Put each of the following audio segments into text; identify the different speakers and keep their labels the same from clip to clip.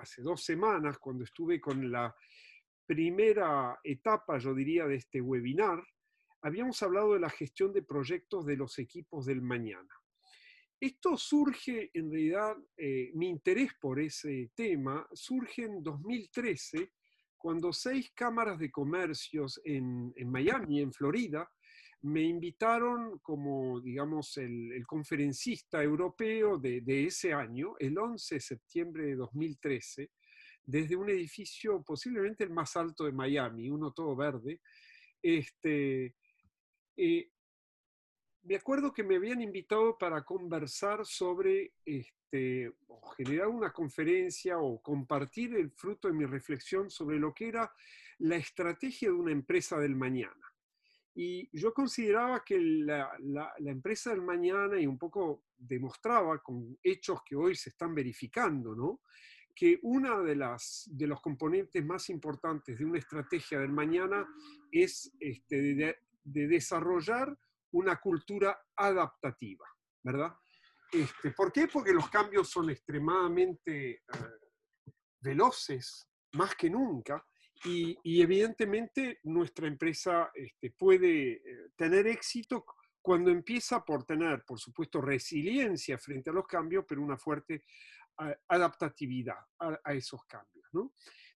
Speaker 1: hace dos semanas, cuando estuve con la primera etapa, yo diría, de este webinar, habíamos hablado de la gestión de proyectos de los equipos del mañana. Esto surge, en realidad, eh, mi interés por ese tema surge en 2013, cuando seis cámaras de comercios en, en Miami, en Florida, me invitaron como, digamos, el, conferencista europeo de, ese año, el 11 de septiembre de 2013, desde un edificio posiblemente el más alto de Miami, uno todo verde. Este, eh, me acuerdo que me habían invitado para conversar sobre, este, generar una conferencia o compartir el fruto de mi reflexión sobre lo que era la estrategia de una empresa del mañana. Y yo consideraba que la, empresa del mañana, y un poco demostraba con hechos que hoy se están verificando, ¿no? que uno de, las, de los componentes más importantes de una estrategia del mañana es este, de, desarrollar una cultura adaptativa, ¿verdad? Este, ¿Por qué? Porque los cambios son extremadamente eh, veloces, más que nunca, y, evidentemente nuestra empresa este, puede eh, tener éxito cuando empieza por tener, por supuesto, resiliencia frente a los cambios, pero una fuerte adaptatividad a, esos cambios.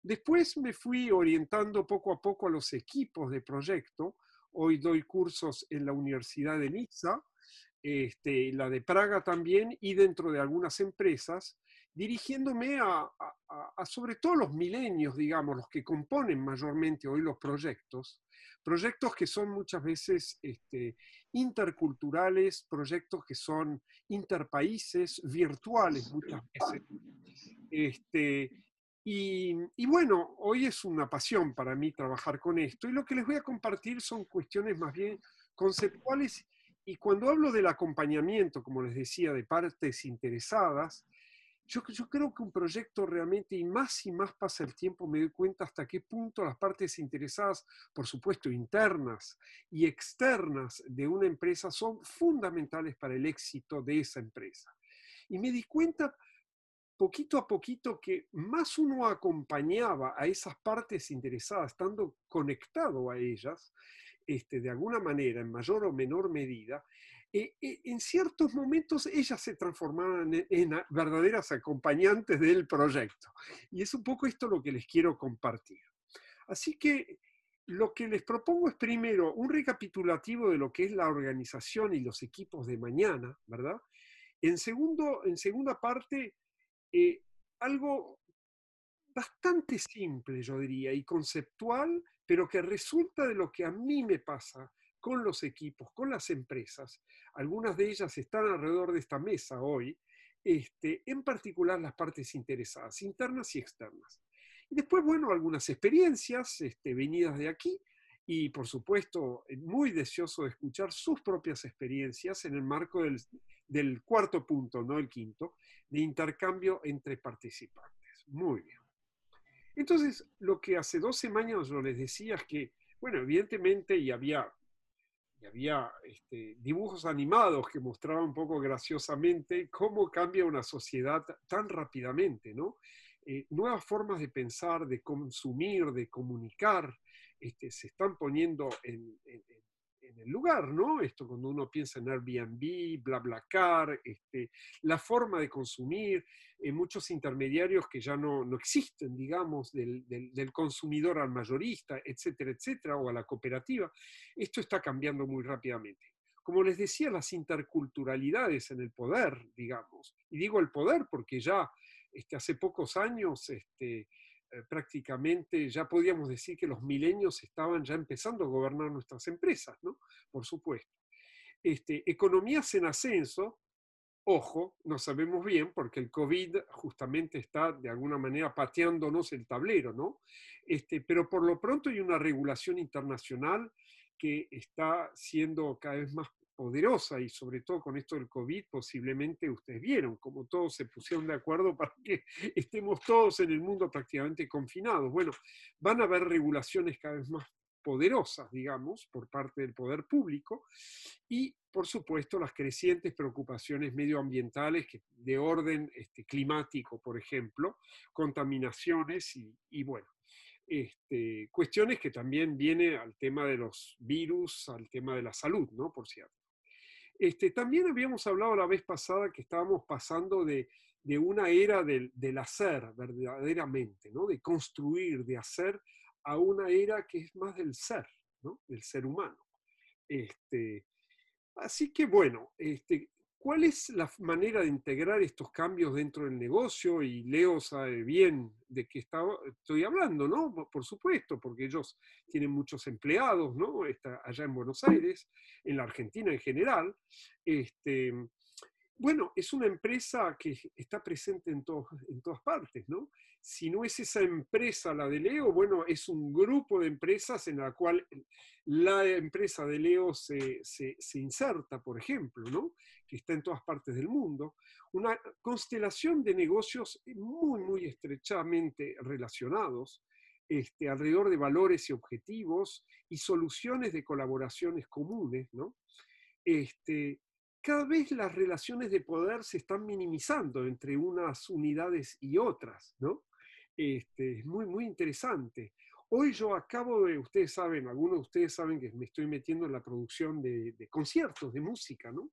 Speaker 1: Después me fui orientando poco a poco a los equipos de proyecto. Hoy doy cursos en la Universidad de Niza, este, la de Praga también, y dentro de algunas empresas, dirigiéndome a, sobre todo los milenios, digamos, los que componen mayormente hoy los proyectos, proyectos que son muchas veces este, interculturales, proyectos que son interpaíses, virtuales muchas veces. Este, y, y, bueno, hoy es una pasión para mí trabajar con esto y lo que les voy a compartir son cuestiones más bien conceptuales y cuando hablo del acompañamiento, como les decía, de partes interesadas, yo, creo que un proyecto realmente, y más y más pasa el tiempo, me doy cuenta hasta qué punto las partes interesadas, por supuesto internas y externas de una empresa, son fundamentales para el éxito de esa empresa. Y me di cuenta poquito a poquito que más uno acompañaba a esas partes interesadas, estando conectado a ellas, este, de alguna manera, en mayor o menor medida, eh, eh, en ciertos momentos ellas se transformaban en, verdaderas acompañantes del proyecto. Y es un poco esto lo que les quiero compartir. Así que lo que les propongo es primero un recapitulativo de lo que es la organización y los equipos de mañana, ¿verdad? En, segundo, en segunda parte, eh, algo bastante simple, yo diría, y conceptual, pero que resulta de lo que a mí me pasa con los equipos, con las empresas. Algunas de ellas están alrededor de esta mesa hoy, este, en particular las partes interesadas, internas y externas. Y después, bueno, algunas experiencias este, venidas de aquí y, por supuesto, muy deseoso de escuchar sus propias experiencias en el marco del, del cuarto punto, no el quinto, de intercambio entre participantes. Muy bien. Entonces, lo que hace 12 años yo les decía es que, bueno, evidentemente, y había había este, dibujos animados que mostraban un poco graciosamente cómo cambia una sociedad tan rápidamente, ¿no? Eh, nuevas formas de pensar, de consumir, de comunicar, este, se están poniendo en, en el lugar, ¿no? Esto cuando uno piensa en Airbnb, BlaBlaCar, este, la forma de consumir, en muchos intermediarios que ya no, no existen, digamos, del, del, consumidor al mayorista, etcétera, etcétera, o a la cooperativa, esto está cambiando muy rápidamente. Como les decía, las interculturalidades en el poder, digamos, y digo el poder porque ya este, hace pocos años este, eh, prácticamente ya podíamos decir que los milenios estaban ya empezando a gobernar nuestras empresas, ¿no? Por supuesto. Este, economías en ascenso, ojo, no sabemos bien porque el COVID justamente está de alguna manera pateándonos el tablero, ¿no? Este, pero por lo pronto hay una regulación internacional que está siendo cada vez más poderosa y sobre todo con esto del COVID posiblemente ustedes vieron como todos se pusieron de acuerdo para que estemos todos en el mundo prácticamente confinados. Bueno, van a haber regulaciones cada vez más poderosas, digamos, por parte del poder público, y por supuesto las crecientes preocupaciones medioambientales de orden este, climático, por ejemplo, contaminaciones y, bueno, este, cuestiones que también viene al tema de los virus, al tema de la salud, ¿no? Por cierto. Este, también habíamos hablado la vez pasada que estábamos pasando de, una era del, hacer verdaderamente, ¿no? de construir, de hacer, a una era que es más del ser, del ser humano. Este, así que bueno, este, ¿cuál es la manera de integrar estos cambios dentro del negocio? Y Leo sabe bien de qué estoy hablando, ¿no? Por supuesto, porque ellos tienen muchos empleados, ¿no? Está allá en Buenos Aires, en la Argentina en general. Este, bueno, es una empresa que está presente en, en todas partes, ¿no? Si no es esa empresa la de Leo, bueno, es un grupo de empresas en la cual la empresa de Leo se, se, se inserta, por ejemplo, ¿no? Que está en todas partes del mundo. Una constelación de negocios muy, muy estrechamente relacionados, este, alrededor de valores y objetivos y soluciones de colaboraciones comunes, ¿no? Este, cada vez las relaciones de poder se están minimizando entre unas unidades y otras, ¿no? Este, es muy, muy interesante. Hoy yo acabo de, ustedes saben, algunos de ustedes saben que me estoy metiendo en la producción de, conciertos de música, ¿no?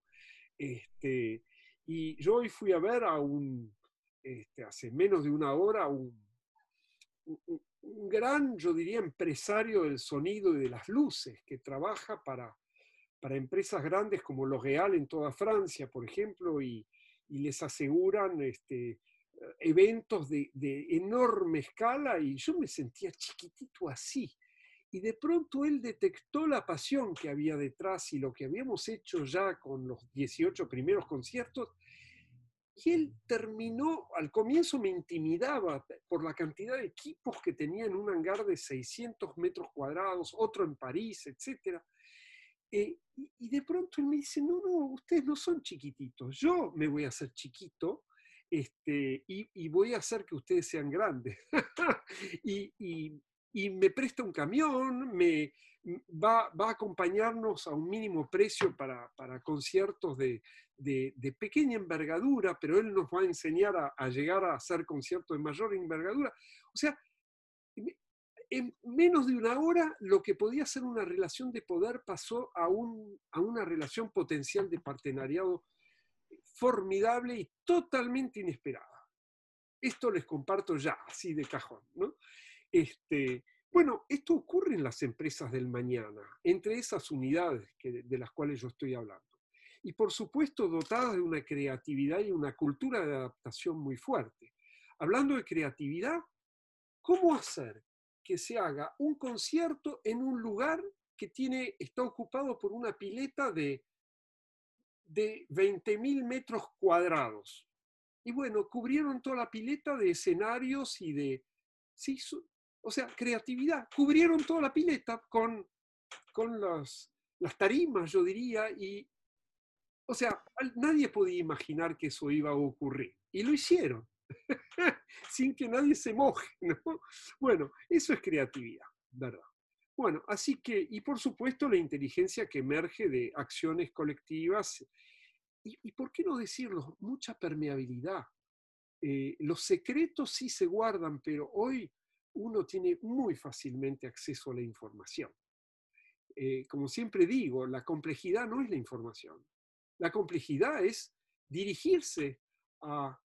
Speaker 1: Este, y yo hoy fui a ver a un, este, hace menos de una hora, un, un, un gran, yo diría, empresario del sonido y de las luces, que trabaja para para empresas grandes como L'Oréal en toda Francia, por ejemplo, y, les aseguran este, eventos de, enorme escala y yo me sentía chiquitito así. Y de pronto él detectó la pasión que había detrás y lo que habíamos hecho ya con los 18 primeros conciertos. Y él terminó, al comienzo me intimidaba por la cantidad de equipos que tenía en un hangar de 600 metros cuadrados, otro en París, etcétera eh, y, de pronto él me dice, no, no, ustedes no son chiquititos, yo me voy a hacer chiquito este, y, voy a hacer que ustedes sean grandes. y, me presta un camión, me, va, va, a acompañarnos a un mínimo precio para, para conciertos de, de, pequeña envergadura, pero él nos va a enseñar a, a llegar a hacer conciertos de mayor envergadura. O sea, en menos de una hora lo que podía ser una relación de poder pasó a, a una relación potencial de partenariado formidable y totalmente inesperada. Esto les comparto ya, así de cajón. ¿no? Este, bueno, esto ocurre en las empresas del mañana, entre esas unidades de las cuales yo estoy hablando. Y por supuesto dotadas de una creatividad y una cultura de adaptación muy fuerte. Hablando de creatividad, ¿cómo hacer que se haga un concierto en un lugar que tiene, está ocupado por una pileta de, de 20.000 metros cuadrados. Y bueno, cubrieron toda la pileta de escenarios y de... Sí, o sea, creatividad. Cubrieron toda la pileta con, con las, las tarimas, yo diría, y... O sea, nadie podía imaginar que eso iba a ocurrir. Y lo hicieron. sin que nadie se moje, ¿no? Bueno, eso es creatividad, ¿verdad? Bueno, así que, y por supuesto la inteligencia que emerge de acciones colectivas, y, por qué no decirlo, mucha permeabilidad. Eh, los secretos sí se guardan, pero hoy uno tiene muy fácilmente acceso a la información. Eh, como siempre digo, la complejidad no es la información. La complejidad es dirigirse a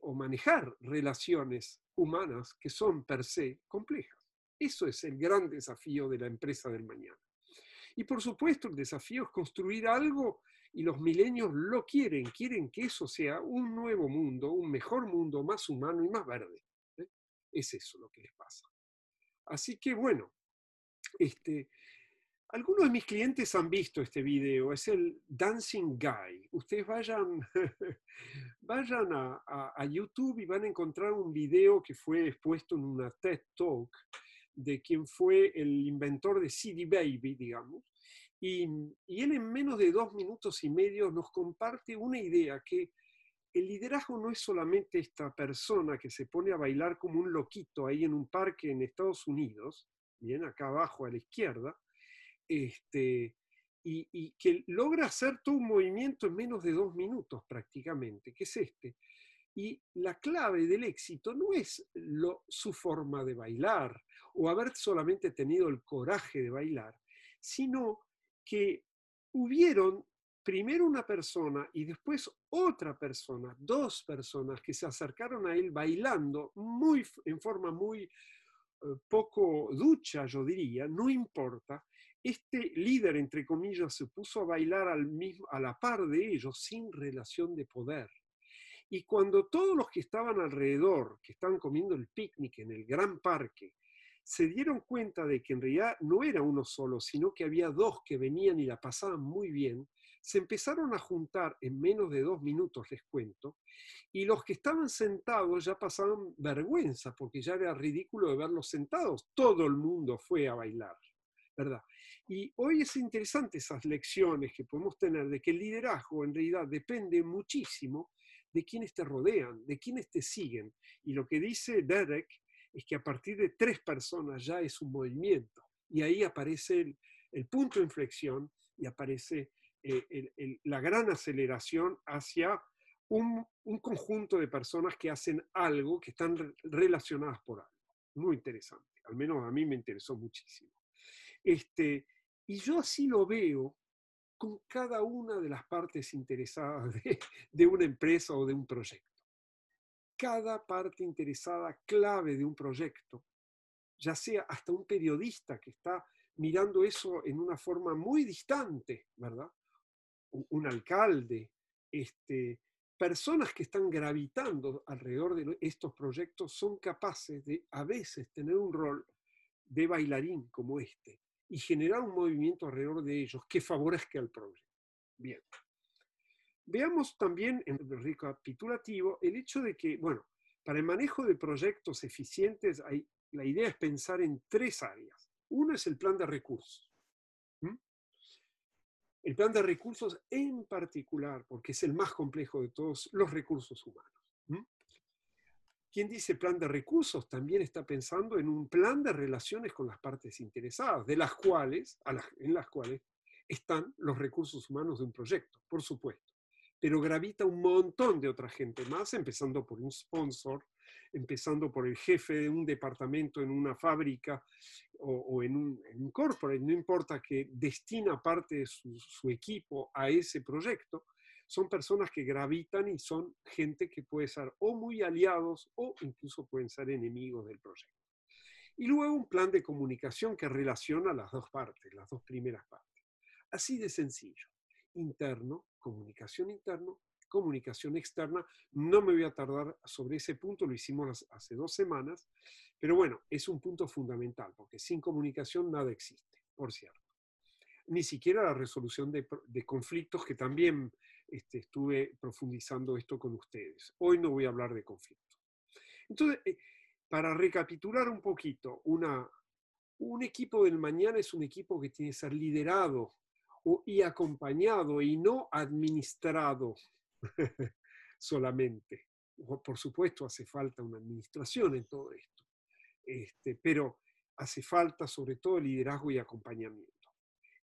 Speaker 1: o manejar relaciones humanas que son per se complejas. Eso es el gran desafío de la empresa del mañana. Y por supuesto el desafío es construir algo y los milenios lo quieren, quieren que eso sea un nuevo mundo, un mejor mundo, más humano y más verde. ¿eh? Es eso lo que les pasa. Así que bueno, este, algunos de mis clientes han visto este video, es el Dancing Guy. Ustedes vayan, vayan a, YouTube y van a encontrar un video que fue expuesto en una TED Talk de quien fue el inventor de CD Baby, digamos. Y, y él en menos de dos minutos y medio nos comparte una idea que el liderazgo no es solamente esta persona que se pone a bailar como un loquito ahí en un parque en Estados Unidos, bien acá abajo a la izquierda, este, y, que logra hacer todo un movimiento en menos de dos minutos prácticamente, que es este. Y la clave del éxito no es su forma de bailar o haber solamente tenido el coraje de bailar, sino que hubieron primero una persona y después otra persona, dos personas que se acercaron a él bailando muy, en forma muy eh, poco ducha, yo diría, no importa. Este líder, entre comillas, se puso a bailar a la par de ellos sin relación de poder. Y cuando todos los que estaban alrededor, que estaban comiendo el picnic en el gran parque, se dieron cuenta de que en realidad no era uno solo, sino que había dos que venían y la pasaban muy bien, se empezaron a juntar en menos de dos minutos, les cuento, y los que estaban sentados ya pasaban vergüenza, porque ya era ridículo de verlos sentados. Todo el mundo fue a bailar, ¿verdad? Y hoy es interesante esas lecciones que podemos tener de que el liderazgo en realidad depende muchísimo de quienes te rodean, de quienes te siguen. Y lo que dice Derek es que a partir de tres personas ya es un movimiento. Y ahí aparece el, punto de inflexión y aparece eh, la gran aceleración hacia un, conjunto de personas que hacen algo, que están relacionadas por algo. Muy interesante. Al menos a mí me interesó muchísimo. Este, y yo así lo veo con cada una de las partes interesadas de, una empresa o de un proyecto. Cada parte interesada clave de un proyecto, ya sea hasta un periodista que está mirando eso en una forma muy distante, ¿verdad? Un alcalde, este, personas que están gravitando alrededor de estos proyectos son capaces de a veces tener un rol de bailarín como este y generar un movimiento alrededor de ellos que favorezca el proyecto. Bien. Veamos también en el recapitulativo el hecho de que, bueno, para el manejo de proyectos eficientes, hay, la idea es pensar en tres áreas. Uno es el plan de recursos. El plan de recursos en particular, porque es el más complejo de todos los recursos humanos. Quien dice plan de recursos también está pensando en un plan de relaciones con las partes interesadas, de las cuales, en las cuales están los recursos humanos de un proyecto, por supuesto. Pero gravita un montón de otra gente más, empezando por un sponsor, empezando por el jefe de un departamento en una fábrica o, en, un, en, corporate, no importa que destina parte de su equipo a ese proyecto, son personas que gravitan y son gente que puede ser o muy aliados o incluso pueden ser enemigos del proyecto. Y luego un plan de comunicación que relaciona las dos partes, las dos primeras partes. Así de sencillo. Interno, comunicación interno, comunicación externa. No me voy a tardar sobre ese punto, lo hicimos hace dos semanas, pero bueno, es un punto fundamental, porque sin comunicación nada existe, por cierto. Ni siquiera la resolución de, de conflictos, que también este, estuve profundizando esto con ustedes. Hoy no voy a hablar de conflicto. Entonces, eh, para recapitular un poquito, una, un equipo del mañana es un equipo que tiene que ser liderado y acompañado y no administrado solamente. Por supuesto, hace falta una administración en todo esto, este, pero hace falta sobre todo liderazgo y acompañamiento.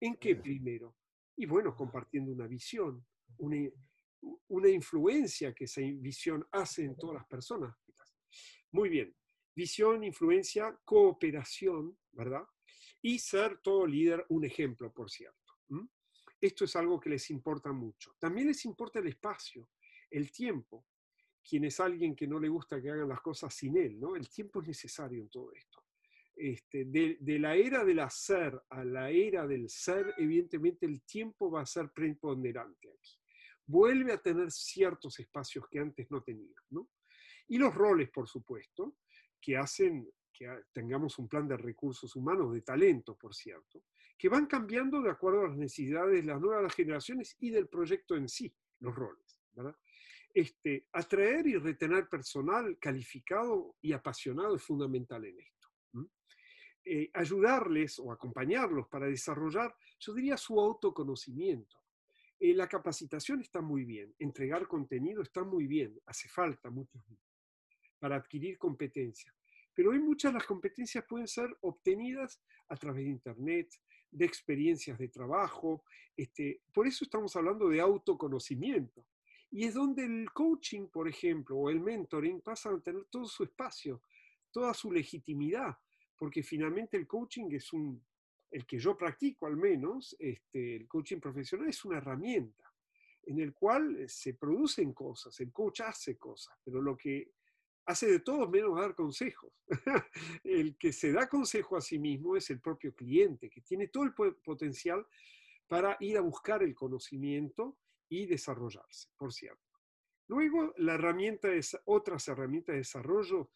Speaker 1: ¿En qué primero? Y bueno, compartiendo una visión, una, influencia que esa visión hace en todas las personas. Muy bien, visión, influencia, cooperación, ¿verdad? Y ser todo líder un ejemplo, por cierto. Esto es algo que les importa mucho. También les importa el espacio, el tiempo. Quien es alguien que no le gusta que hagan las cosas sin él, ¿no? El tiempo es necesario en todo esto. Este, de, de, la era del hacer a la era del ser, evidentemente el tiempo va a ser preponderante aquí vuelve a tener ciertos espacios que antes no tenía. ¿no? Y los roles, por supuesto, que hacen que tengamos un plan de recursos humanos, de talento, por cierto, que van cambiando de acuerdo a las necesidades de las nuevas generaciones y del proyecto en sí, los roles. ¿verdad? Este, atraer y retener personal calificado y apasionado es fundamental en esto. Eh, ayudarles o acompañarlos para desarrollar, yo diría, su autoconocimiento. Eh, la capacitación está muy bien, entregar contenido está muy bien, hace falta mucho para adquirir competencia. pero hoy muchas de las competencias pueden ser obtenidas a través de Internet, de experiencias de trabajo. Este, por eso estamos hablando de autoconocimiento. Y es donde el coaching, por ejemplo, o el mentoring pasan a tener todo su espacio, toda su legitimidad, porque finalmente el coaching es un, el que yo practico al menos, este, el coaching profesional es una herramienta en el cual se producen cosas, el coach hace cosas, pero lo que hace de todo menos dar consejos. el que se da consejo a sí mismo es el propio cliente, que tiene todo el potencial para ir a buscar el conocimiento y desarrollarse, por cierto. Luego, la herramienta es, otras herramientas de desarrollo,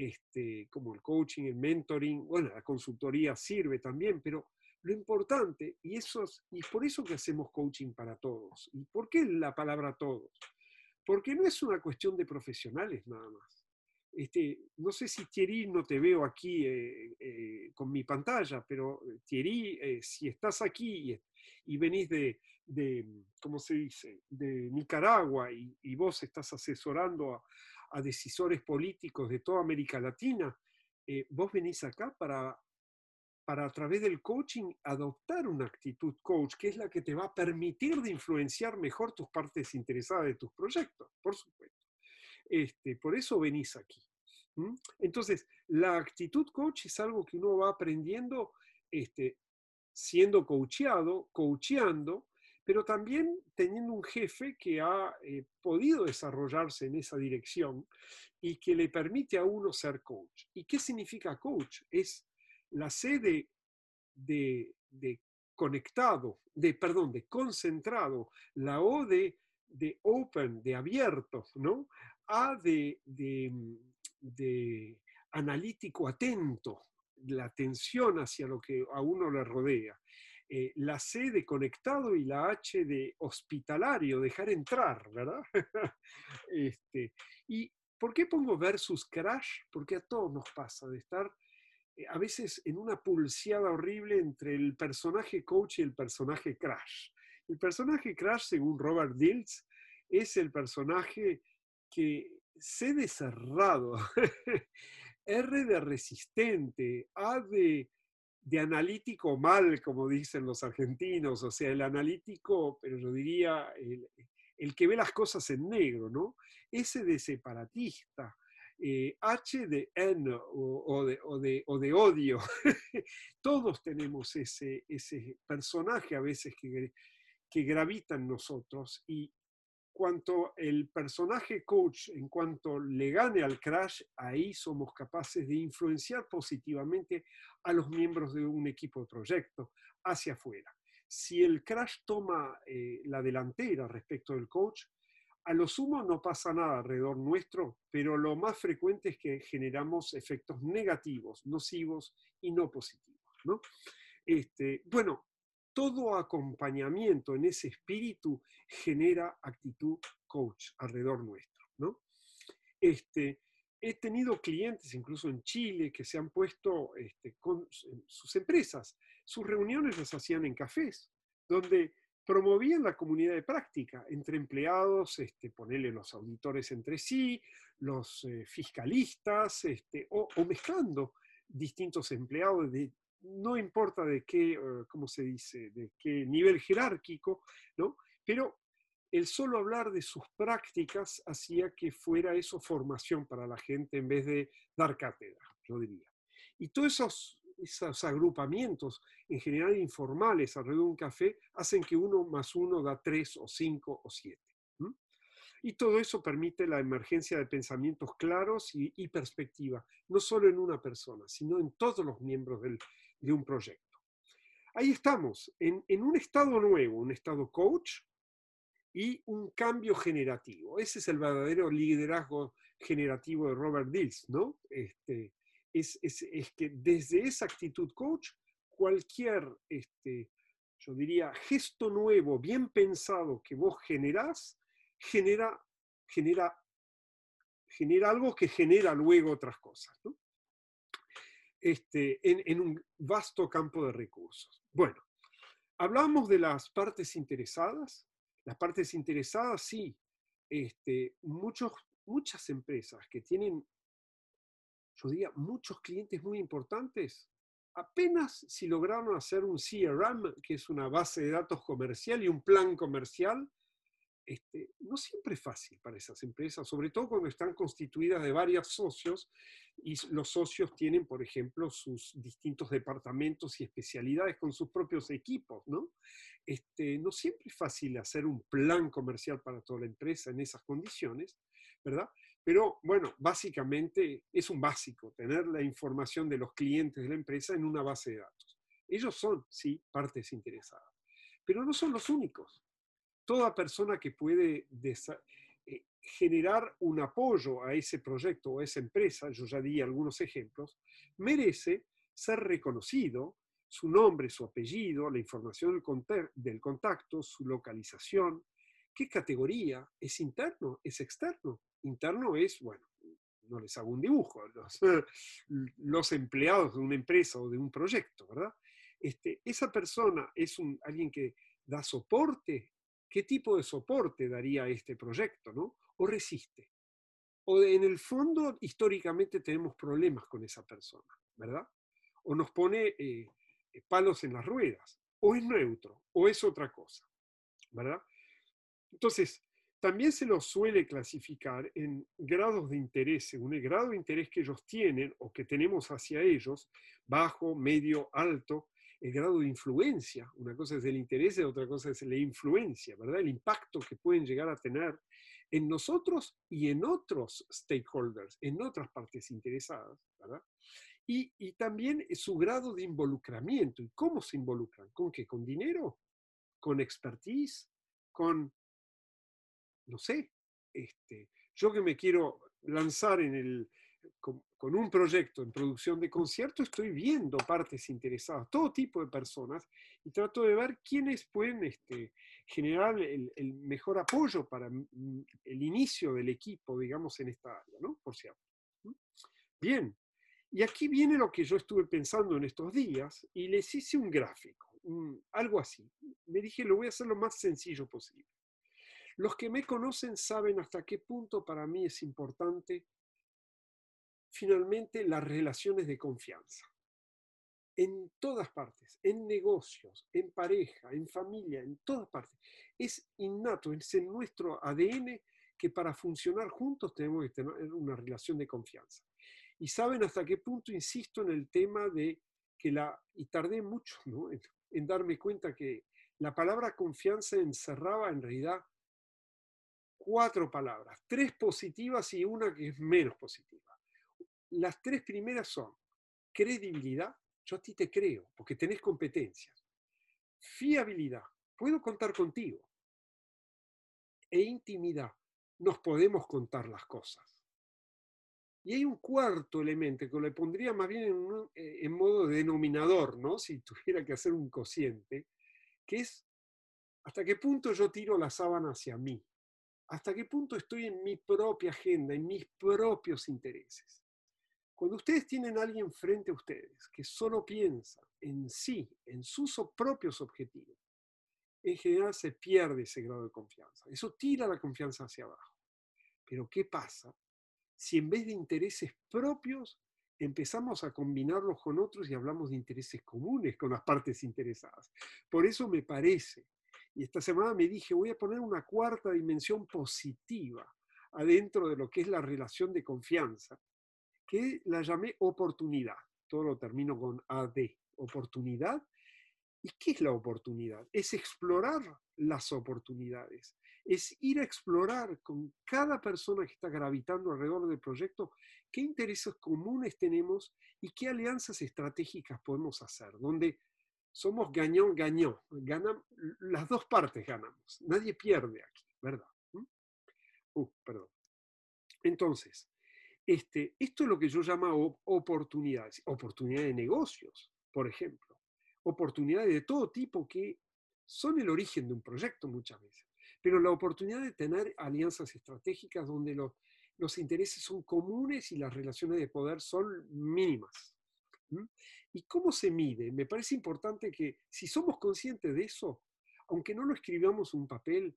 Speaker 1: este, como el coaching, el mentoring, bueno, la consultoría sirve también, pero lo importante, y, eso y por eso que hacemos coaching para todos. ¿Y por qué la palabra todos? Porque no es una cuestión de profesionales nada más. Este, no sé si Thierry, no te veo aquí eh, eh, con mi pantalla, pero eh, Thierry, si estás aquí y, venís de, de, ¿cómo se dice?, de Nicaragua y, vos estás asesorando a, a, decisores políticos de toda América Latina, vos venís acá para, para a través del coaching adoptar una actitud coach, que es la que te va a permitir de influenciar mejor tus partes interesadas de tus proyectos, por supuesto. Este, por eso venís aquí. Entonces, la actitud coach es algo que uno va aprendiendo este, siendo coacheado, coacheando, pero también teniendo un jefe que ha eh, podido desarrollarse en esa dirección y que le permite a uno ser coach. ¿Y qué significa coach? Es la sede de, conectado, de, perdón, de concentrado, la O de, de open, de abierto, ¿no? A de, de, analítico atento, la atención hacia lo que a uno le rodea. Eh, la C de conectado y la H de hospitalario, dejar entrar, ¿verdad? este, ¿Y por qué pongo versus crash? Porque a todos nos pasa de estar eh, a veces en una pulseada horrible entre el personaje coach y el personaje crash. El personaje crash, según Robert Dills, es el personaje que C de cerrado, R de resistente, A de, analítico mal, como dicen los argentinos, o sea, el analítico, pero yo diría el, que ve las cosas en negro, ¿no? S de separatista, eh, H de N o, de, odio. Todos tenemos ese, ese personaje a veces que, que gravita en nosotros y, cuanto el personaje coach, en cuanto le gane al crash, ahí somos capaces de influenciar positivamente a los miembros de un equipo de proyecto hacia afuera. Si el crash toma eh, la delantera respecto del coach, a lo sumo no pasa nada alrededor nuestro, pero lo más frecuente es que generamos efectos negativos, nocivos y no positivos. ¿no? Este, bueno, todo acompañamiento en ese espíritu genera actitud coach alrededor nuestro. ¿no? Este, he tenido clientes, incluso en Chile, que se han puesto este, con sus empresas. Sus reuniones las hacían en cafés, donde promovían la comunidad de práctica entre empleados, este, ponerle los auditores entre sí, los eh, fiscalistas, este, o, o, mezclando distintos empleados de no importa de qué, eh, ¿cómo se dice?, de qué nivel jerárquico, ¿no? Pero el solo hablar de sus prácticas hacía que fuera eso formación para la gente en vez de dar cátedra, yo diría. Y todos esos, esos agrupamientos, en general informales alrededor de un café, hacen que uno más uno da tres o cinco o siete. Y todo eso permite la emergencia de pensamientos claros y, y, perspectiva, no solo en una persona, sino en todos los miembros del, de un proyecto. Ahí estamos, en, un estado nuevo, un estado coach y un cambio generativo. Ese es el verdadero liderazgo generativo de Robert Dills, ¿no? Este, es, que desde esa actitud coach, cualquier, este, yo diría, gesto nuevo, bien pensado que vos generás, genera, genera, genera algo que genera luego otras cosas. Este, en, un vasto campo de recursos. Bueno, hablamos de las partes interesadas. Las partes interesadas, sí, este, muchos, muchas empresas que tienen, yo diría, muchos clientes muy importantes, apenas si lograron hacer un CRM, que es una base de datos comercial y un plan comercial, este, no siempre es fácil para esas empresas, sobre todo cuando están constituidas de varios socios y los socios tienen, por ejemplo, sus distintos departamentos y especialidades con sus propios equipos, ¿no? Este, no siempre es fácil hacer un plan comercial para toda la empresa en esas condiciones, ¿verdad? Pero bueno, básicamente es un básico tener la información de los clientes de la empresa en una base de datos. Ellos son, sí, partes interesadas, pero no son los únicos toda persona que puede eh, generar un apoyo a ese proyecto o a esa empresa, yo ya di algunos ejemplos, merece ser reconocido, su nombre, su apellido, la información del contacto, su localización, qué categoría, es interno, es externo. Interno es, bueno, no les hago un dibujo, los, los empleados de una empresa o de un proyecto, ¿verdad? Este, esa persona es un, alguien que da soporte qué tipo de soporte daría este proyecto, ¿no? O resiste. O en el fondo, históricamente tenemos problemas con esa persona, ¿verdad? O nos pone eh, palos en las ruedas, o es neutro, o es otra cosa, ¿verdad? Entonces, también se los suele clasificar en grados de interés, según el grado de interés que ellos tienen o que tenemos hacia ellos, bajo, medio, alto, el grado de influencia. Una cosa es el interés otra cosa es la influencia, ¿verdad? El impacto que pueden llegar a tener en nosotros y en otros stakeholders, en otras partes interesadas, ¿verdad? Y, y también su grado de involucramiento. ¿Y cómo se involucran? ¿Con qué? ¿Con dinero? ¿Con expertise? ¿Con, no sé, este, yo que me quiero lanzar en el, con, un proyecto en producción de concierto, estoy viendo partes interesadas, todo tipo de personas, y trato de ver quiénes pueden este, generar el, mejor apoyo para el inicio del equipo, digamos, en esta área, ¿no? Por cierto. Bien, y aquí viene lo que yo estuve pensando en estos días y les hice un gráfico, algo así. Me dije, lo voy a hacer lo más sencillo posible. Los que me conocen saben hasta qué punto para mí es importante finalmente las relaciones de confianza. En todas partes, en negocios, en pareja, en familia, en todas partes. Es innato, es en nuestro ADN que para funcionar juntos tenemos que tener una relación de confianza. Y saben hasta qué punto insisto en el tema de que la, y tardé mucho en, en darme cuenta que la palabra confianza encerraba en realidad cuatro palabras, tres positivas y una que es menos positiva las tres primeras son credibilidad, yo a ti te creo, porque tenés competencias. Fiabilidad, puedo contar contigo. E intimidad, nos podemos contar las cosas. Y hay un cuarto elemento que le pondría más bien en, eh, en, modo denominador, ¿no? si tuviera que hacer un cociente, que es hasta qué punto yo tiro la sábana hacia mí, hasta qué punto estoy en mi propia agenda, en mis propios intereses. Cuando ustedes tienen a alguien frente a ustedes que solo piensa en sí, en sus propios objetivos, en general se pierde ese grado de confianza. Eso tira la confianza hacia abajo. Pero ¿qué pasa si en vez de intereses propios empezamos a combinarlos con otros y hablamos de intereses comunes con las partes interesadas? Por eso me parece, y esta semana me dije, voy a poner una cuarta dimensión positiva adentro de lo que es la relación de confianza, que la llamé oportunidad. Todo lo termino con AD, oportunidad. ¿Y qué es la oportunidad? Es explorar las oportunidades, es ir a explorar con cada persona que está gravitando alrededor del proyecto qué intereses comunes tenemos y qué alianzas estratégicas podemos hacer, donde somos gañón, gañón, ganan, las dos partes ganamos, nadie pierde aquí, ¿verdad? ¿Mm? Uh, perdón. Entonces, este, esto es lo que yo llamo oportunidades, oportunidades de negocios, por ejemplo, oportunidades de todo tipo que son el origen de un proyecto muchas veces, pero la oportunidad de tener alianzas estratégicas donde los, los intereses son comunes y las relaciones de poder son mínimas. ¿Y cómo se mide? Me parece importante que si somos conscientes de eso, aunque no lo escribamos en un papel,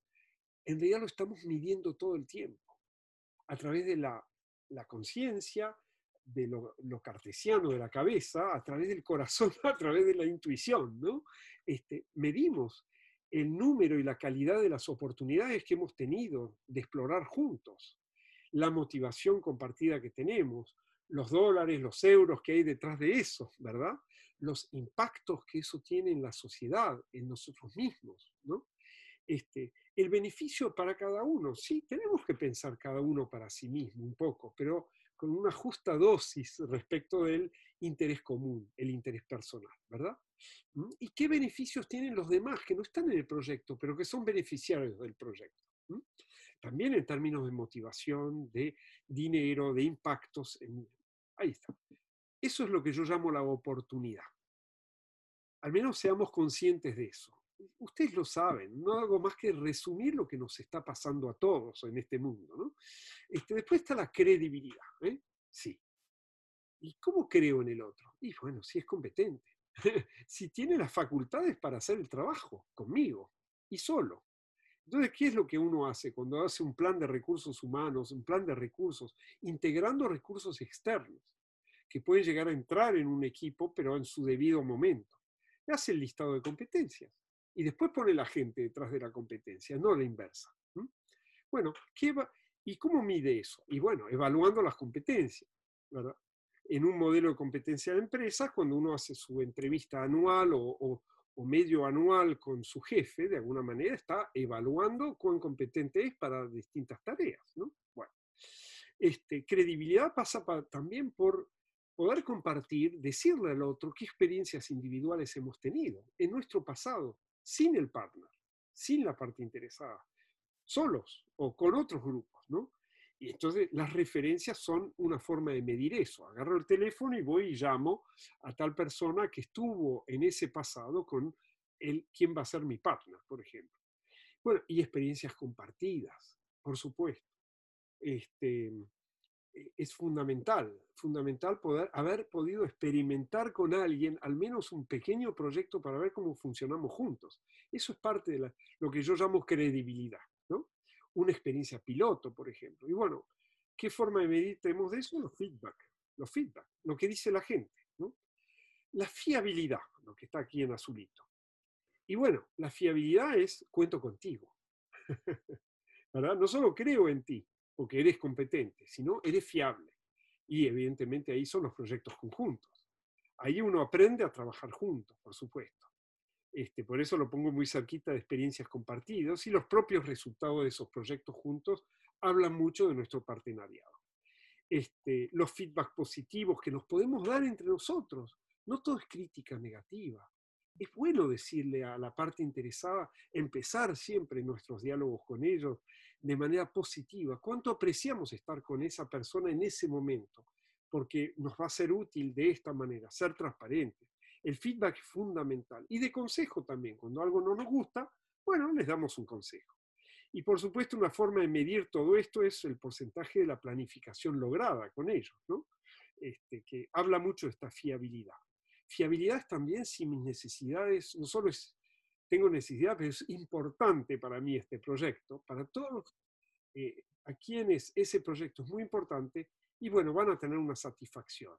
Speaker 1: en realidad lo estamos midiendo todo el tiempo a través de la la conciencia, de lo, cartesiano de la cabeza a través del corazón, a través de la intuición, ¿no? Este, medimos el número y la calidad de las oportunidades que hemos tenido de explorar juntos, la motivación compartida que tenemos, los dólares, los euros que hay detrás de eso, ¿verdad? Los impactos que eso tiene en la sociedad, en nosotros mismos, ¿no? Este, el beneficio para cada uno, sí, tenemos que pensar cada uno para sí mismo un poco, pero con una justa dosis respecto del interés común, el interés personal, ¿verdad? ¿Mm? ¿Y qué beneficios tienen los demás que no están en el proyecto, pero que son beneficiarios del proyecto? ¿Mm? También en términos de motivación, de dinero, de impactos. Ahí está. Eso es lo que yo llamo la oportunidad. Al menos seamos conscientes de eso. Ustedes lo saben, no hago más que resumir lo que nos está pasando a todos en este mundo. ¿no? Este, después está la credibilidad. ¿eh? Sí. ¿Y cómo creo en el otro? Y bueno, si es competente, si tiene las facultades para hacer el trabajo conmigo y solo. Entonces, ¿qué es lo que uno hace cuando hace un plan de recursos humanos, un plan de recursos, integrando recursos externos que pueden llegar a entrar en un equipo, pero en su debido momento? Hace el listado de competencias y después pone la gente detrás de la competencia, no la inversa. Bueno, ¿qué ¿y cómo mide eso? Y bueno, evaluando las competencias. En un modelo de competencia de empresa, cuando uno hace su entrevista anual o, medio anual con su jefe, de alguna manera está evaluando cuán competente es para distintas tareas, ¿no? Bueno, este, credibilidad pasa también por poder compartir, decirle al otro qué experiencias individuales hemos tenido en nuestro pasado, sin el partner, sin la parte interesada, solos o con otros grupos, ¿no? Y entonces las referencias son una forma de medir eso. Agarro el teléfono y voy y llamo a tal persona que estuvo en ese pasado con el, quién va a ser mi partner, por ejemplo. Bueno, y experiencias compartidas, por supuesto. Este, es fundamental, fundamental poder haber podido experimentar con alguien al menos un pequeño proyecto para ver cómo funcionamos juntos. Eso es parte de lo que yo llamo credibilidad, ¿no? Una experiencia piloto, por ejemplo. Y bueno, ¿qué forma de medir tenemos de eso? Los feedback, los feedback, lo que dice la gente, ¿no? La fiabilidad, lo que está aquí en azulito. Y bueno, la fiabilidad es cuento contigo. ¿verdad? No solo creo en ti, porque eres competente, sino eres fiable. Y evidentemente ahí son los proyectos conjuntos. Ahí uno aprende a trabajar juntos, por supuesto. Este, por eso lo pongo muy cerquita de experiencias compartidas y los propios resultados de esos proyectos juntos hablan mucho de nuestro partenariado. Este, los feedback positivos que nos podemos dar entre nosotros. No todo es crítica negativa. Es bueno decirle a la parte interesada, empezar siempre nuestros diálogos con ellos de manera positiva. ¿Cuánto apreciamos estar con esa persona en ese momento? Porque nos va a ser útil de esta manera, ser transparentes. El feedback es fundamental. Y de consejo también. Cuando algo no nos gusta, bueno, les damos un consejo. Y por supuesto, una forma de medir todo esto es el porcentaje de la planificación lograda con ellos, ¿no? Este, que habla mucho de esta fiabilidad. Fiabilidad es también si mis necesidades, no solo es, tengo necesidad, pero es importante para mí este proyecto, para todos eh, a quienes ese proyecto es muy importante y bueno, van a tener una satisfacción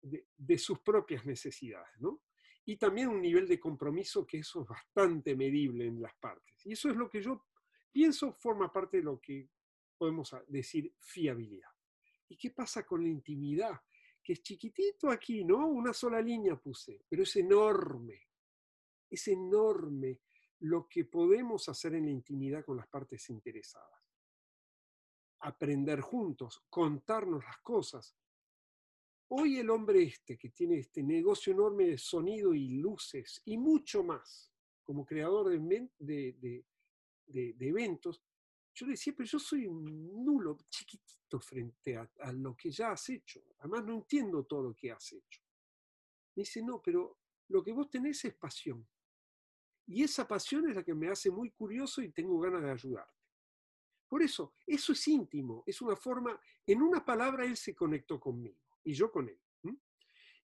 Speaker 1: de, de, sus propias necesidades, ¿no? Y también un nivel de compromiso que eso es bastante medible en las partes. Y eso es lo que yo pienso forma parte de lo que podemos decir fiabilidad. ¿Y qué pasa con la intimidad? que es chiquitito aquí, ¿no? Una sola línea puse, pero es enorme. Es enorme lo que podemos hacer en la intimidad con las partes interesadas. Aprender juntos, contarnos las cosas. Hoy el hombre este, que tiene este negocio enorme de sonido y luces y mucho más, como creador de, de, de eventos, yo le decía, pero yo soy nulo, chiquitito frente a, lo que ya has hecho. Además, no entiendo todo lo que has hecho. Me dice, no, pero lo que vos tenés es pasión. Y esa pasión es la que me hace muy curioso y tengo ganas de ayudarte. Por eso, eso es íntimo, es una forma, en una palabra él se conectó conmigo y yo con él.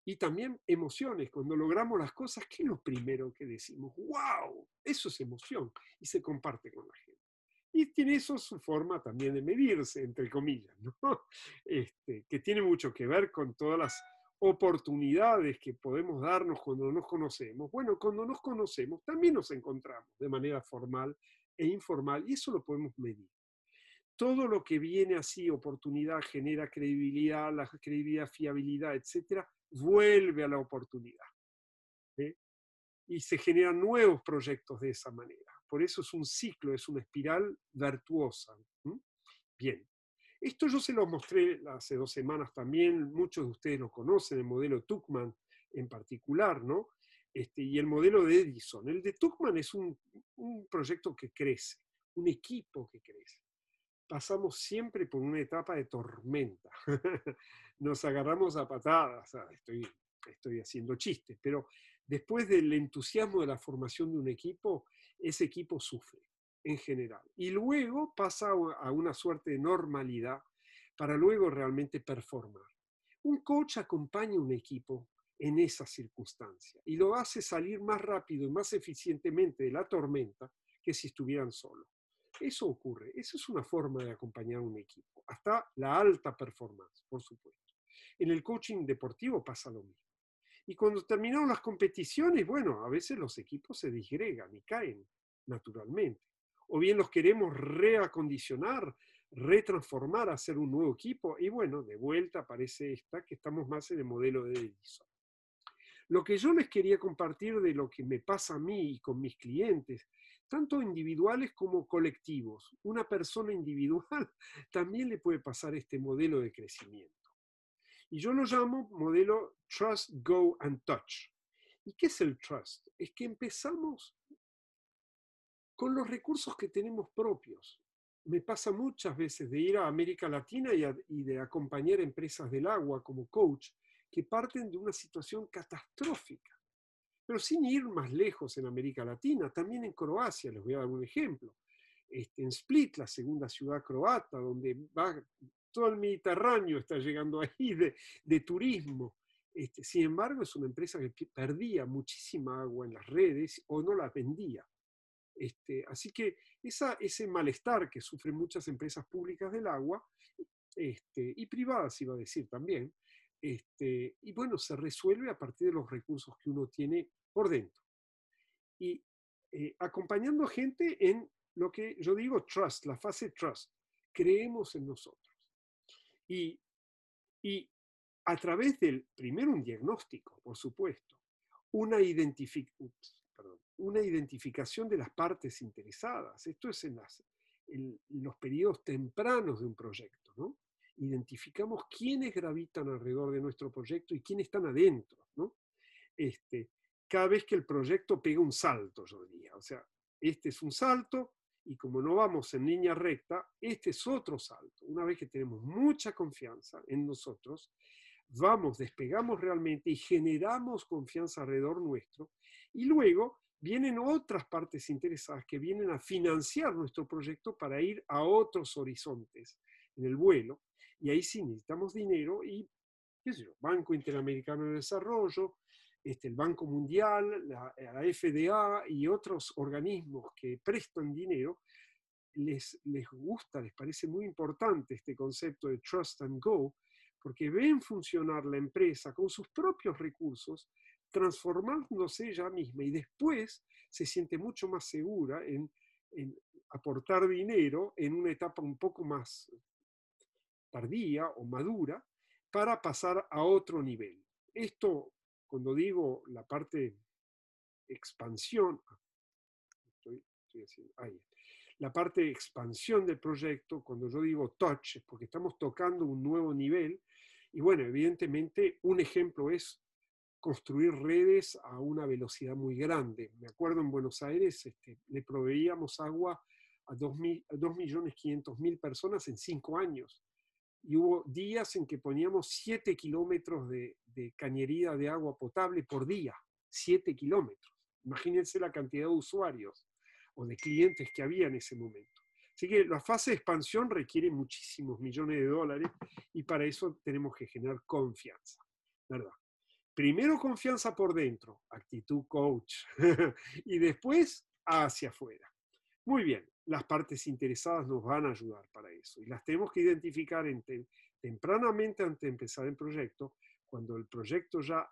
Speaker 1: Y también emociones, cuando logramos las cosas, ¿qué es lo primero que decimos? ¡Wow! Eso es emoción y se comparte con la gente. Y tiene eso su forma también de medirse, entre comillas, ¿no? este, que tiene mucho que ver con todas las oportunidades que podemos darnos cuando nos conocemos. Bueno, cuando nos conocemos también nos encontramos de manera formal e informal y eso lo podemos medir. Todo lo que viene así, oportunidad, genera credibilidad, la credibilidad, fiabilidad, etcétera, vuelve a la oportunidad. Y se generan nuevos proyectos de esa manera. Por eso es un ciclo, es una espiral virtuosa. Bien. Esto yo se lo mostré hace dos semanas también, muchos de ustedes lo conocen, el modelo Tuckman en particular, ¿no? Este, y el modelo de Edison. El de Tuckman es un, proyecto que crece, un equipo que crece. Pasamos siempre por una etapa de tormenta. Nos agarramos a patadas, estoy, estoy haciendo chistes, pero después del entusiasmo de la formación de un equipo, ese equipo sufre en general. Y luego pasa a una suerte de normalidad para luego realmente performar. Un coach acompaña a un equipo en esa circunstancia y lo hace salir más rápido y más eficientemente de la tormenta que si estuvieran solos. Eso ocurre, eso es una forma de acompañar a un equipo, hasta la alta performance, por supuesto. En el coaching deportivo pasa lo mismo. Y cuando terminaron las competiciones, bueno, a veces los equipos se disgregan y caen naturalmente o bien los queremos reacondicionar, retransformar, hacer un nuevo equipo, y bueno, de vuelta aparece esta, que estamos más en el modelo de Edison. Lo que yo les quería compartir de lo que me pasa a mí y con mis clientes, tanto individuales como colectivos, una persona individual también le puede pasar este modelo de crecimiento. Y yo lo llamo modelo Trust, Go and Touch. ¿Y qué es el trust? Es que empezamos con los recursos que tenemos propios. Me pasa muchas veces de ir a América Latina y, de acompañar empresas del agua como coach que parten de una situación catastrófica. Pero sin ir más lejos en América Latina, también en Croacia, les voy a dar un ejemplo. Este, en Split, la segunda ciudad croata, donde va, todo el Mediterráneo está llegando ahí de, turismo. Este, sin embargo, es una empresa que perdía muchísima agua en las redes o no la vendía. Este, así que esa, ese malestar que sufren muchas empresas públicas del agua este, y privadas, iba a decir también, este, y bueno, se resuelve a partir de los recursos que uno tiene por dentro. Y eh, acompañando gente en lo que yo digo trust, la fase trust. Creemos en nosotros. Y, y a través del, primero un diagnóstico, por supuesto, una identificación, una identificación de las partes interesadas. Esto es en, los periodos tempranos de un proyecto, ¿no? Identificamos quiénes gravitan alrededor de nuestro proyecto y quiénes están adentro, ¿no? Este, cada vez que el proyecto pega un salto, yo diría. O sea, este es un salto y como no vamos en línea recta, este es otro salto. Una vez que tenemos mucha confianza en nosotros, vamos, despegamos realmente y generamos confianza alrededor nuestro y luego vienen otras partes interesadas que vienen a financiar nuestro proyecto para ir a otros horizontes en el vuelo. Y ahí sí necesitamos dinero y, qué sé yo, Banco Interamericano de Desarrollo, este, el Banco Mundial, la, la, FDA y otros organismos que prestan dinero, les, les gusta, les parece muy importante este concepto de trust and go, porque ven funcionar la empresa con sus propios recursos transformándose ella misma y después se siente mucho más segura en, aportar dinero en una etapa un poco más tardía o madura para pasar a otro nivel. Esto, cuando digo la parte expansión, la parte expansión del proyecto, cuando yo digo touch, porque estamos tocando un nuevo nivel. Y bueno, evidentemente un ejemplo es construir redes a una velocidad muy grande. Me acuerdo en Buenos Aires este, le proveíamos agua a 2.500.000 personas en cinco años. Y hubo días en que poníamos 7 kilómetros de, de, cañería de agua potable por día. 7 kilómetros. Imagínense la cantidad de usuarios o de clientes que había en ese momento. Así que la fase de expansión requiere muchísimos millones de dólares y para eso tenemos que generar confianza, ¿verdad? Primero confianza por dentro, actitud coach, y después hacia afuera. Muy bien, las partes interesadas nos van a ayudar para eso. Y las tenemos que identificar tempranamente antes de empezar el proyecto. Cuando el proyecto ya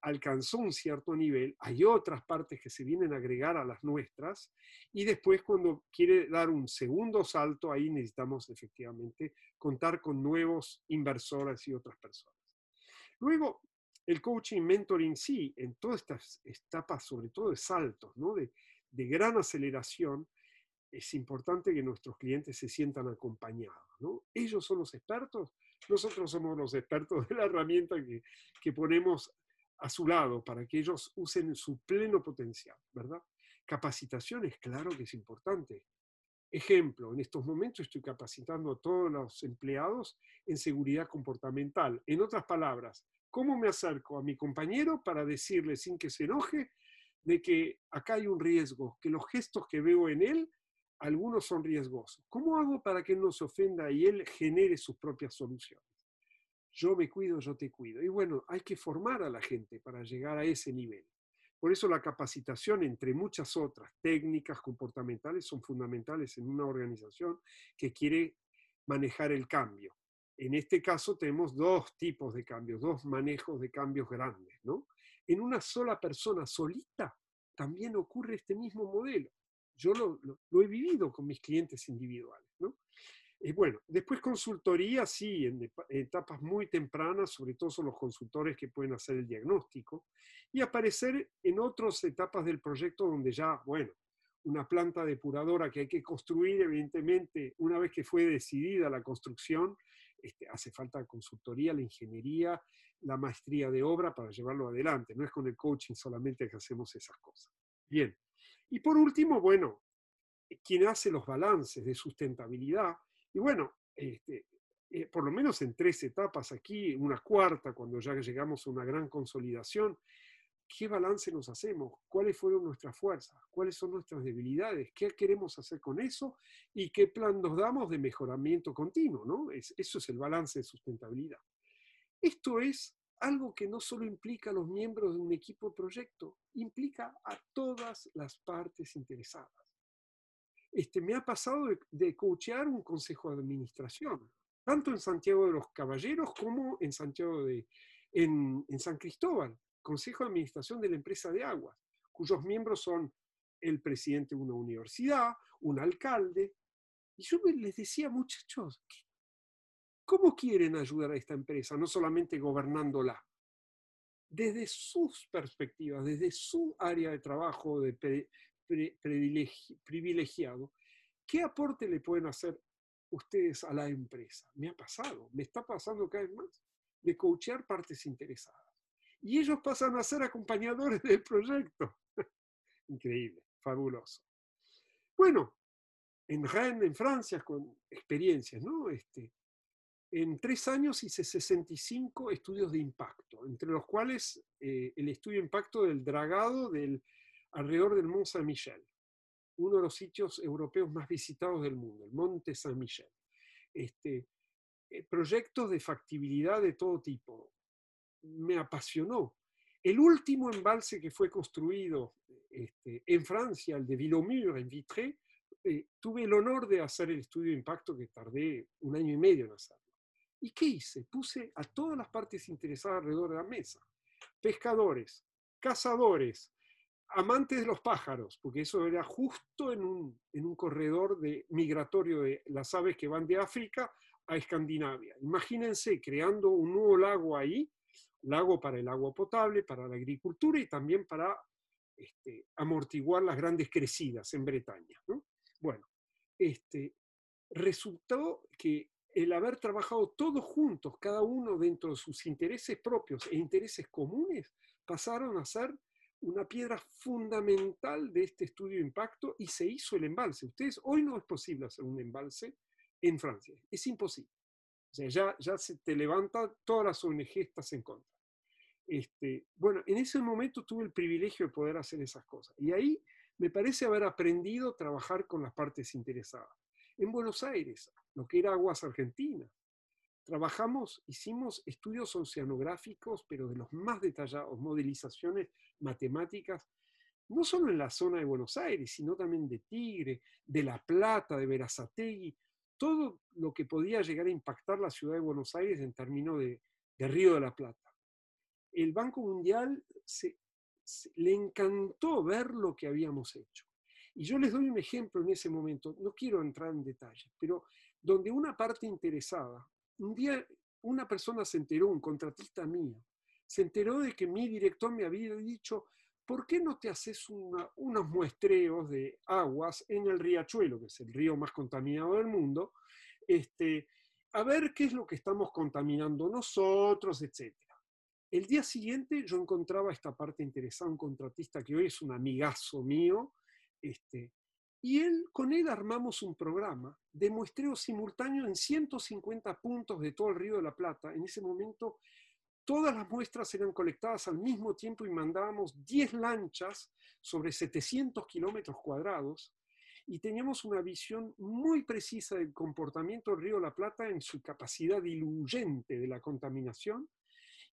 Speaker 1: alcanzó un cierto nivel, hay otras partes que se vienen a agregar a las nuestras. Y después cuando quiere dar un segundo salto, ahí necesitamos efectivamente contar con nuevos inversores y otras personas. Luego, el coaching mentoring sí, en todas estas etapas, sobre todo de saltos, ¿no? de, gran aceleración, es importante que nuestros clientes se sientan acompañados. ¿no? Ellos son los expertos, nosotros somos los expertos de la herramienta que, que ponemos a su lado para que ellos usen su pleno potencial, ¿verdad? Capacitación es claro que es importante. Ejemplo, en estos momentos estoy capacitando a todos los empleados en seguridad comportamental. En otras palabras, ¿cómo me acerco a mi compañero para decirle sin que se enoje de que acá hay un riesgo, que los gestos que veo en él algunos son riesgosos. ¿Cómo hago para que él no se ofenda y él genere sus propias soluciones? Yo me cuido, yo te cuido. Y bueno, hay que formar a la gente para llegar a ese nivel. Por eso la capacitación, entre muchas otras técnicas comportamentales, son fundamentales en una organización que quiere manejar el cambio. En este caso tenemos dos tipos de cambios, dos manejos de cambios grandes. ¿no? En una sola persona solita también ocurre este mismo modelo. Yo lo, he vivido con mis clientes individuales. ¿no? Y bueno, después consultoría, sí, en etapas muy tempranas, sobre todo son los consultores que pueden hacer el diagnóstico, y aparecer en otras etapas del proyecto donde ya, bueno, una planta depuradora que hay que construir, evidentemente, una vez que fue decidida la construcción, este, hace falta consultoría, la ingeniería, la maestría de obra para llevarlo adelante. No es con el coaching solamente que hacemos esas cosas. Bien, y por último, bueno, quien hace los balances de sustentabilidad, y bueno, este, eh, por lo menos en tres etapas aquí, una cuarta, cuando ya llegamos a una gran consolidación, ¿qué balance nos hacemos? ¿Cuáles fueron nuestras fuerzas? ¿Cuáles son nuestras debilidades? ¿Qué queremos hacer con eso? ¿Y qué plan nos damos de mejoramiento continuo? ¿no? eso es el balance de sustentabilidad. Esto es algo que no solo implica a los miembros de un equipo de proyecto, implica a todas las partes interesadas. Este, me ha pasado de, coachear un consejo de administración, tanto en Santiago de los Caballeros como en Santiago de, en San Cristóbal, consejo de administración de la empresa de aguas, cuyos miembros son el presidente de una universidad, un alcalde. Y yo les decía, muchachos, ¿Cómo quieren ayudar a esta empresa? No solamente gobernándola. Desde sus perspectivas, desde su área de trabajo privilegiado, ¿qué aporte le pueden hacer ustedes a la empresa? Me ha pasado, me está pasando cada vez más, de coachear partes interesadas. Y ellos pasan a ser acompañadores del proyecto. Increíble, fabuloso. Bueno, en Rennes, en Francia, con experiencias, ¿no? Este, en tres años hice 65 estudios de impacto, entre los cuales eh, el estudio de impacto del dragado alrededor del Mont Saint-Michel, uno de los sitios europeos más visitados del mundo, el Monte Saint-Michel. Este, eh, proyectos de factibilidad de todo tipo. Me apasionó. El último embalse que fue construido este, en Francia, el de Villemur, en Vitré, eh, tuve el honor de hacer el estudio de impacto que tardé un año y medio en hacer. ¿Y qué hice? Puse a todas las partes interesadas alrededor de la mesa. Pescadores, cazadores, amantes de los pájaros, porque eso era justo en un, en un corredor de, migratorio de las aves que van de África a Escandinavia. Imagínense creando un nuevo lago ahí, lago para el agua potable, para la agricultura y también para este, amortiguar las grandes crecidas en Bretaña. Bueno, este, resultó que el haber trabajado todos juntos, cada uno dentro de sus intereses propios e intereses comunes, pasaron a ser una piedra fundamental de este estudio de impacto y se hizo el embalse. Ustedes, hoy no es posible hacer un embalse en Francia, es imposible. O sea, ya, ya se te levanta, todas las ONG estás en contra. Este, bueno, en ese momento tuve el privilegio de poder hacer esas cosas. Y ahí me parece haber aprendido a trabajar con las partes interesadas. En Buenos Aires, lo que era Aguas Argentinas. Trabajamos, hicimos estudios oceanográficos, pero de los más detallados, modelizaciones matemáticas no solo en la zona de Buenos Aires, sino también de Tigre, de La Plata, de Verazategui, todo lo que podía llegar a impactar la ciudad de Buenos Aires en términos de, Río de la Plata. El Banco Mundial le encantó ver lo que habíamos hecho. Y yo les doy un ejemplo en ese momento, no quiero entrar en detalle, pero donde una parte interesada, un día una persona se enteró, un contratista mío, se enteró de que mi director me había dicho, ¿por qué no te haces unos muestreos de aguas en el riachuelo, que es el río más contaminado del mundo, este, a ver qué es lo que estamos contaminando nosotros, etcétera? El día siguiente yo encontraba esta parte interesada, un contratista que hoy es un amigazo mío, este, y él, con él armamos un programa de muestreo simultáneo en 150 puntos de todo el Río de la Plata. En ese momento todas las muestras eran colectadas al mismo tiempo y mandábamos 10 lanchas sobre 700 kilómetros cuadrados y teníamos una visión muy precisa del comportamiento del río La Plata en su capacidad diluyente de la contaminación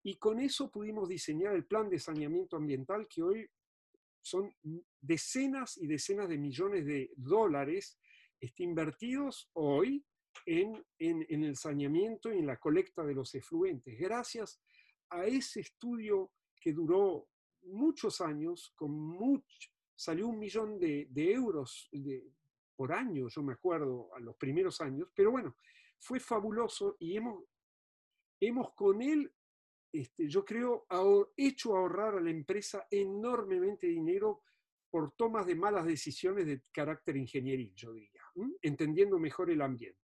Speaker 1: y con eso pudimos diseñar el plan de saneamiento ambiental que hoy son decenas y decenas de millones de dólares este, invertidos hoy en, en, el saneamiento y en la colecta de los efluentes, gracias a ese estudio que duró muchos años, con mucho, salió un millón de, euros por año, yo me acuerdo, a los primeros años, pero bueno, fue fabuloso y hemos, hemos con él, este, yo creo, hecho ahorrar a la empresa enormemente dinero por tomas de malas decisiones de carácter ingenieril, yo diría, entendiendo mejor el ambiente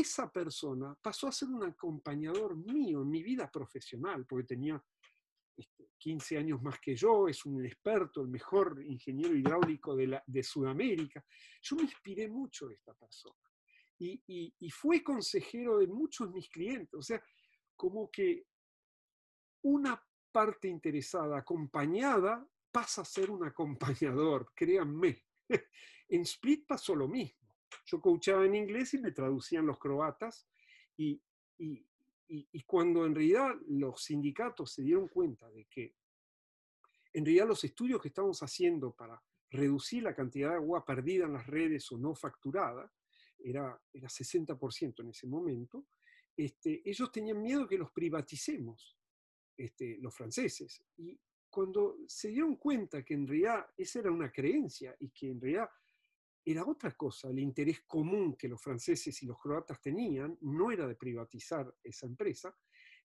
Speaker 1: esa persona pasó a ser un acompañador mío en mi vida profesional, porque tenía 15 este, años más que yo, es un experto, el mejor ingeniero hidráulico de, de Sudamérica. Yo me inspiré mucho de esta persona y, y fue consejero de muchos de mis clientes. O sea, como que una parte interesada, acompañada, pasa a ser un acompañador, créanme. En Split pasó lo mismo yo coachaba en inglés y me traducían los croatas y, cuando en realidad los sindicatos se dieron cuenta de que en realidad los estudios que estábamos haciendo para reducir la cantidad de agua perdida en las redes o no facturada, era, era 60% en ese momento, este, ellos tenían miedo que los privaticemos, este, los franceses. Y cuando se dieron cuenta que en realidad esa era una creencia y que en realidad era otra cosa. El interés común que los franceses y los croatas tenían no era de privatizar esa empresa.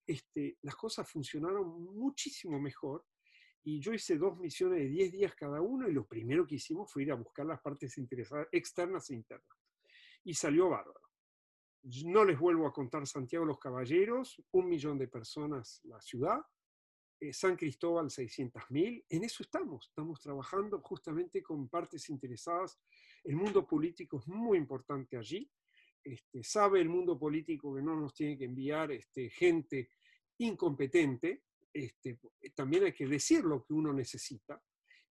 Speaker 1: Este, las cosas funcionaron muchísimo mejor y yo hice dos misiones de 10 días cada uno y lo primero que hicimos fue ir a buscar las partes externas e internas. Y salió bárbaro. No les vuelvo a contar Santiago los Caballeros, un millón de personas la ciudad, eh, San Cristóbal 600.000, en eso estamos, estamos trabajando justamente con partes interesadas el mundo político es muy importante allí. Este, sabe el mundo político que no nos tiene que enviar este, gente incompetente. Este, también hay que decir lo que uno necesita,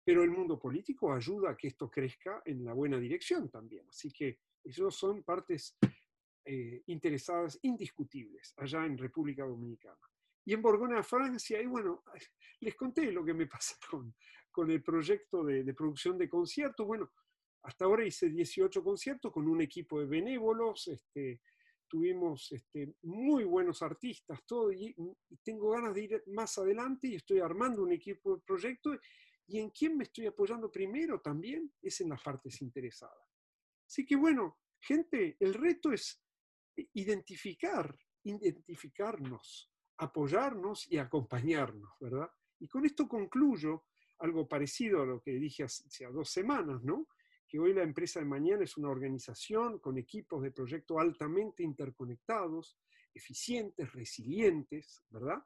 Speaker 1: pero el mundo político ayuda a que esto crezca en la buena dirección también. Así que esos son partes eh, interesadas indiscutibles allá en República Dominicana. Y en Borgona, Francia, y bueno, les conté lo que me pasa con, el proyecto de, de producción de conciertos. Bueno, hasta ahora hice 18 conciertos con un equipo de benévolos, este, tuvimos este, muy buenos artistas, todo, y, tengo ganas de ir más adelante y estoy armando un equipo de proyecto. Y en quién me estoy apoyando primero también es en las partes interesadas. Así que bueno, gente, el reto es identificar, identificarnos, apoyarnos y acompañarnos, ¿verdad? Y con esto concluyo algo parecido a lo que dije hace dos semanas, ¿no? que hoy la empresa de mañana es una organización con equipos de proyecto altamente interconectados, eficientes, resilientes, ¿verdad?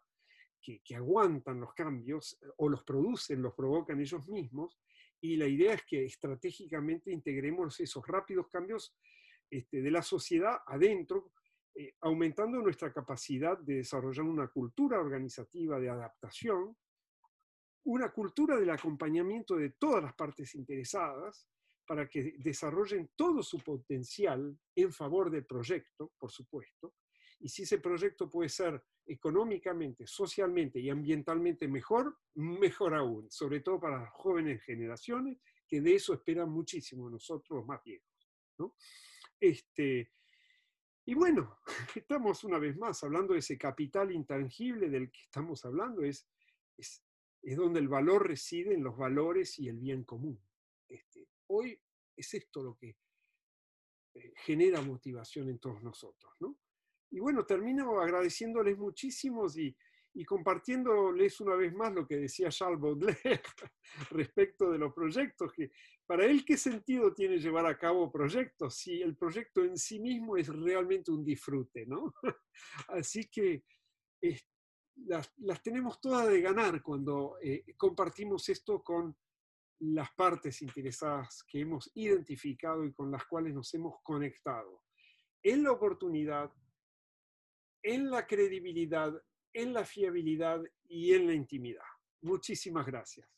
Speaker 1: Que, aguantan los cambios eh, o los producen, los provocan ellos mismos. Y la idea es que estratégicamente integremos esos rápidos cambios este, de la sociedad adentro, eh, aumentando nuestra capacidad de desarrollar una cultura organizativa de adaptación, una cultura del acompañamiento de todas las partes interesadas, para que desarrollen todo su potencial en favor del proyecto, por supuesto, Y si ese proyecto puede ser económicamente, socialmente y ambientalmente mejor, mejor aún, sobre todo para las jóvenes generaciones, que de eso esperan muchísimo nosotros más viejos. Este, y bueno, estamos una vez más hablando de ese capital intangible del que estamos hablando, es, es, donde el valor reside en los valores y el bien común. Este, hoy es esto lo que eh, genera motivación en todos nosotros. ¿no? Y bueno, termino agradeciéndoles muchísimos y, y compartiéndoles una vez más lo que decía Charles Baudelaire respecto de los proyectos, que para él qué sentido tiene llevar a cabo proyectos si el proyecto en sí mismo es realmente un disfrute, ¿no? Así que las, las, tenemos todas de ganar cuando eh, compartimos esto con las partes interesadas que hemos identificado y con las cuales nos hemos conectado. En la oportunidad, en la credibilidad, en la fiabilidad y en la intimidad. Muchísimas gracias.